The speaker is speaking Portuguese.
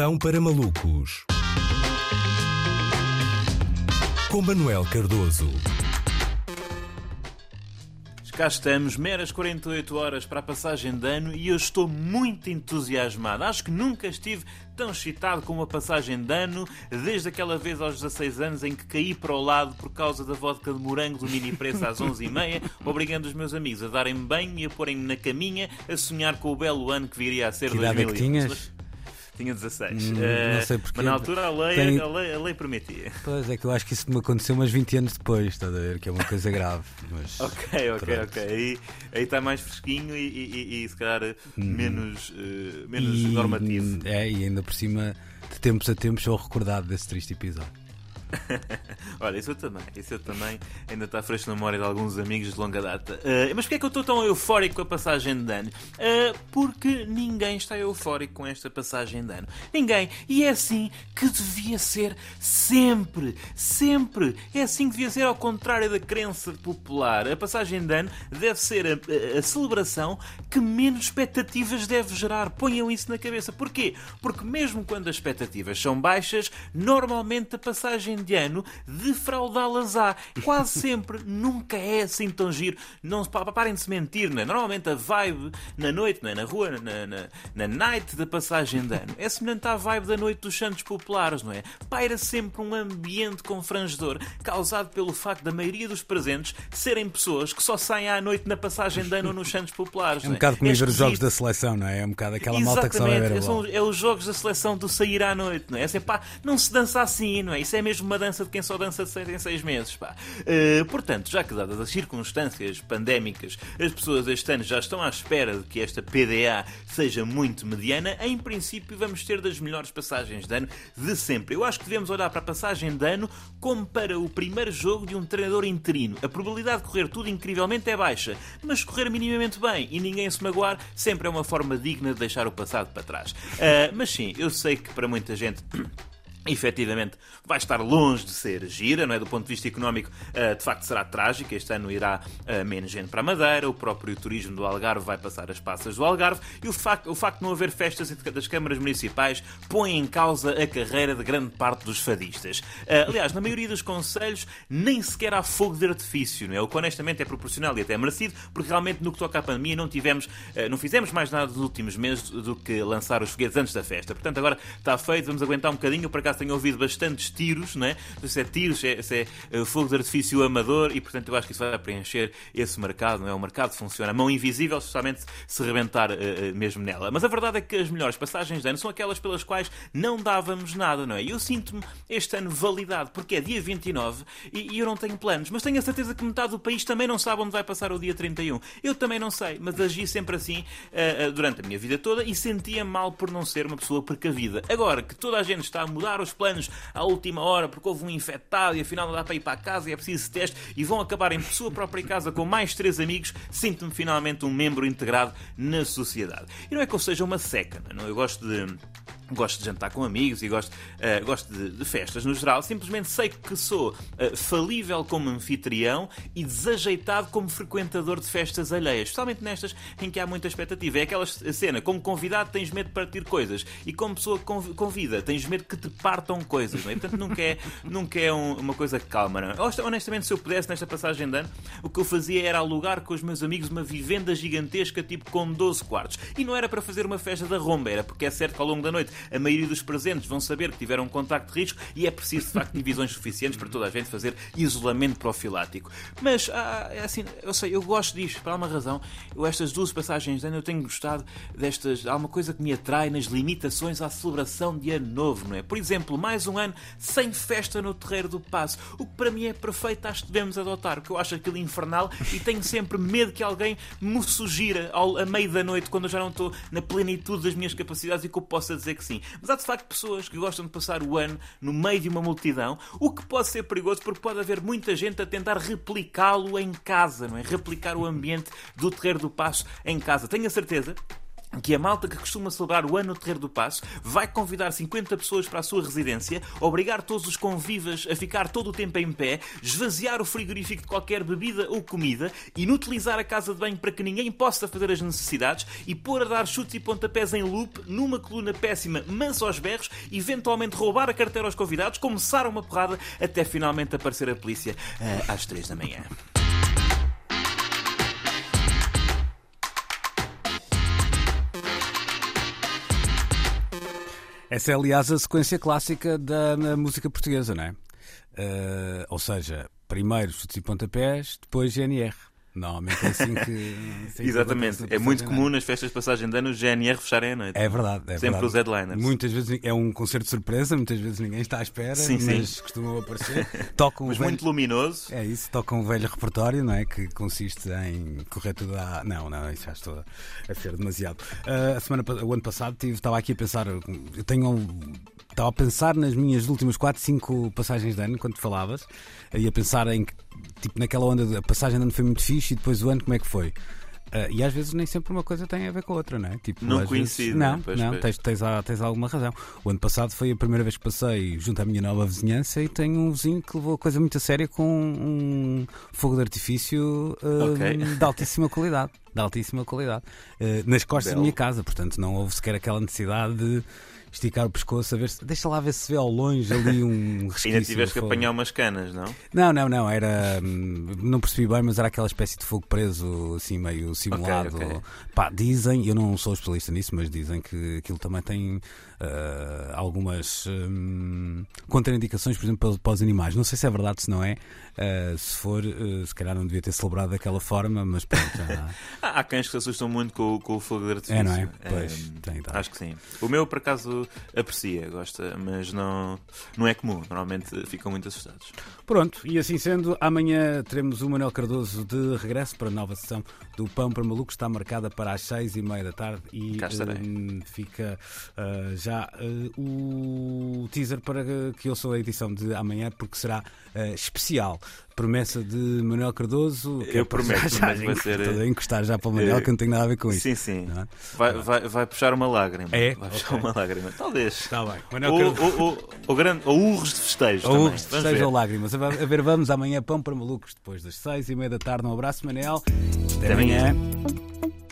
Pão para Malucos. Com Manuel Cardoso. Cá estamos, meras 48 horas para a passagem de ano e eu estou muito entusiasmado. Acho que nunca estive tão excitado com uma passagem de ano desde aquela vez aos 16 anos em que caí para o lado por causa da vodka de morango do mini preço às 11h30, obrigando os meus amigos a darem-me banho e a porem-me na caminha a sonhar com o belo ano que viria a ser Que idade é 2011. que tinhas? Tinha 16. Hum, Eh, não sei porquê. Mas na altura a lei, Tem- a lei, a lei permitia. Pois é que eu acho que isso me aconteceu umas 20 anos depois, estás a ver? Que é uma coisa grave. Mas, Ok, ok, Pronto. ok. Aí aí está mais fresquinho e, e- e- e se calhar menos, eh, menos Uhum. e, normativo. É, e ainda por cima, de tempos a tempos, sou recordado desse triste episódio. Olha, isso eu também, isso eu também ainda está fresco na memória de alguns amigos de longa data. Eh, mas porquê é que eu estou tão eufórico com a passagem de ano? Eh, porque ninguém está eufórico com esta passagem de ano. Ninguém. E é assim que devia ser sempre. Sempre. É assim que devia ser ao contrário da crença popular. A passagem de ano deve ser a, a- a celebração que menos expectativas deve gerar. Ponham isso na cabeça. Porquê? Porque mesmo quando as expectativas são baixas, normalmente a passagem de ano defraudá-las há. Quase sempre, nunca é assim tão giro. Não, parem de se mentir, não é? Normalmente a vibe na noite, não é? na rua, na, na, na night da passagem de ano, é semelhante à vibe da noite dos Santos Populares, não é? Paira sempre um ambiente confrangedor causado pelo facto da maioria dos presentes serem pessoas que só saem à noite na passagem de ano nos Santos Populares. É um não bocado como ver os jogos da seleção, não é? É um bocado aquela malta que só vai ver a Exatamente, bola. são- é os jogos da seleção do sair à noite, não é? Assim, pá, não se dança assim, não é? Isso é mesmo uma dança de quem só dança de seis em seis meses, pá. Eh, portanto, já que dadas as circunstâncias pandémicas, as pessoas este ano já estão à espera de que esta PDA seja muito mediana, em princípio vamos ter das melhores passagens de ano de sempre. Eu acho que devemos olhar para a passagem de ano como para o primeiro jogo de um treinador interino. A probabilidade de correr tudo incrivelmente é baixa, mas correr minimamente bem e ninguém se magoar sempre é uma forma digna de deixar o passado para trás. Ah, mas sim, eu sei que para muita gente. Efetivamente, vai estar longe de ser gira, não é? Do ponto de vista económico, ah, de facto será trágico. Este ano irá ah, menos gente para a Madeira, o próprio turismo do Algarve vai passar as passas do Algarve e o facto, o facto de não haver festas das câmaras municipais põe em causa a carreira de grande parte dos fadistas. Ah, aliás, na maioria dos conselhos, nem sequer há fogo de artifício, não é? O que honestamente é proporcional e até merecido, porque realmente no que toca à pandemia não tivemos, não fizemos mais nada nos últimos meses do que lançar os foguetes antes da festa. Portanto, agora está feito, vamos aguentar um bocadinho. Eu, por acaso, tenho ouvido bastantes tiros, não é? Se é tiros, se é, se é, eh, fogo de artifício amador e, portanto, eu acho que isso vai preencher esse mercado, não é? O mercado funciona. A mão invisível, especialmente se rebentar eh, mesmo nela. Mas a verdade é que as melhores passagens de ano são aquelas pelas quais não dávamos nada, não é? E eu sinto-me este ano validado, porque é dia 29 e, e eu não tenho planos, mas tenho a certeza que metade do país também não sabe onde vai passar o dia 31. Eu também não sei, mas agi sempre assim eh, eh, durante a minha vida toda e sentia mal por não ser uma pessoa precavida. Agora que toda a gente está a mudar os planos à última hora porque houve um infectado e afinal não dá para ir para casa e é preciso teste e vão acabar em sua própria casa com mais três amigos, sinto-me finalmente um membro integrado na sociedade. E não é que eu seja uma seca, não é? eu gosto de. Gosto de jantar com amigos e gosto, eh, gosto de, de festas no geral. Simplesmente sei que sou eh, falível como anfitrião e desajeitado como frequentador de festas alheias. Especialmente nestas em que há muita expectativa. É aquela cena, como convidado tens medo de partir coisas e como pessoa que conv- convida tens medo que te partam coisas. Não é? Portanto, nunca é, nunca é um- uma coisa calma. Não é? Honest- Honestamente, se eu pudesse nesta passagem de ano, o que eu fazia era alugar com os meus amigos uma vivenda gigantesca, tipo com 12 quartos. E não era para fazer uma festa da romba, era porque é certo que ao longo da noite a maioria dos presentes vão saber que tiveram um contacto de risco e é preciso, de facto, divisões suficientes para toda a gente fazer isolamento profilático. Mas, ah, é assim, eu sei, eu gosto disto, por alguma razão. Eu, estas duas passagens de ano, eu tenho gostado destas. Há uma coisa que me atrai nas limitações à celebração de ano novo, não é? Por exemplo, mais um ano sem festa no Terreiro do Passo. O que para mim é perfeito, acho que devemos adotar, porque eu acho aquilo infernal e tenho sempre medo que alguém me sugira ao, a meio da noite, quando eu já não estou na plenitude das minhas capacidades e que eu possa dizer que sim. Mas há de facto pessoas que gostam de passar o ano no meio de uma multidão, o que pode ser perigoso porque pode haver muita gente a tentar replicá-lo em casa, não é? Replicar o ambiente do Terreiro do Passo em casa. Tenho a certeza que a malta que costuma celebrar o ano no Terreiro do Passo vai convidar 50 pessoas para a sua residência, obrigar todos os convivas a ficar todo o tempo em pé, esvaziar o frigorífico de qualquer bebida ou comida, inutilizar a casa de banho para que ninguém possa fazer as necessidades e pôr a dar chutes e pontapés em loop numa coluna péssima, mas aos berros, eventualmente roubar a carteira aos convidados, começar uma porrada até finalmente aparecer a polícia ah, às 3 da manhã. Essa é, aliás, a sequência clássica da música portuguesa, não é? Eh, ou seja, primeiro chutes e pontapés, depois GNR. Normalmente é assim que. assim que Exatamente. acontece É muito comum nas festas de passagem de ano os GNR fecharem a noite. É verdade. É Sempre verdade. os headliners. Muitas vezes é um concerto de surpresa, muitas vezes ninguém está à espera, Sim, sim. mas costumam aparecer. Tocam Mas o velho... muito luminoso. É isso, tocam um velho repertório, não é? Que consiste em correr tudo à. Não, não, isso já estou a ser demasiado. Ah, a semana, o ano passado tive, estava aqui a pensar, eu tenho. um- Estava a pensar nas minhas últimas 4, 5 passagens de ano, quando falavas, e a pensar em que, tipo, naquela onda a passagem de ano foi muito fixe e depois o ano como é que foi. Ah, e às vezes nem sempre uma coisa tem a ver com a outra, não é? Tipo, Não coincide, vezes- não é? Não, Pois, não pois. tens, tens, tens alguma razão. O ano passado foi a primeira vez que passei junto à minha nova vizinhança e tenho um vizinho que levou a coisa muito a séria com um fogo de artifício ah, Ok. de altíssima qualidade. De altíssima qualidade. Ah, nas costas Belo. da minha casa, portanto não houve sequer aquela necessidade de esticar o pescoço a ver se. Deixa lá ver se vê ao longe ali um resquício. Ainda tiveste que apanhar umas canas, não? Não, não, não, era. hum, Não percebi bem, mas era aquela espécie de fogo preso, assim, meio simulado. ok. Pá, dizem, eu não sou especialista nisso, mas dizem que aquilo também tem ah, algumas hum, contraindicações, por exemplo, para, para os animais. Não sei se é verdade, se não é. Ah, se for, ah, se calhar não devia ter celebrado daquela forma, mas pronto, já. Há, cães que se assustam muito com, o- com o fogo de artifício. É, não é? Pois, Ehm, tem, tá. Acho que sim. O meu, por acaso, aprecia, gosta, mas não, não é comum. Normalmente ficam muito assustados. Pronto, e assim sendo, amanhã teremos o Manuel Cardoso de regresso para a nova sessão do Pão para Malucos. Está marcada para as seis e meia da tarde e hum, fica ah, já ah, o teaser para que eu sou a edição de amanhã, porque será ah, especial. Promessa de Manuel Cardoso. Eu para prometo, já, mas vai ser, estou a encostar já para o Manuel, eh, que não tem nada a ver com isso. Sim, sim. é? Vai, vai, vai puxar uma lágrima. É? Vai puxar Ok. uma lágrima. Talvez. Está bem. Manuel Ou, Cardoso. ou, ou, ou, grande, ou urros de festejo Ou urros de Vamos festejo ver. ou lágrimas. A ver, vamos amanhã, Pão para Malucos, depois das seis e meia da tarde. Um abraço, Manel. Até, Até amanhã. amanhã.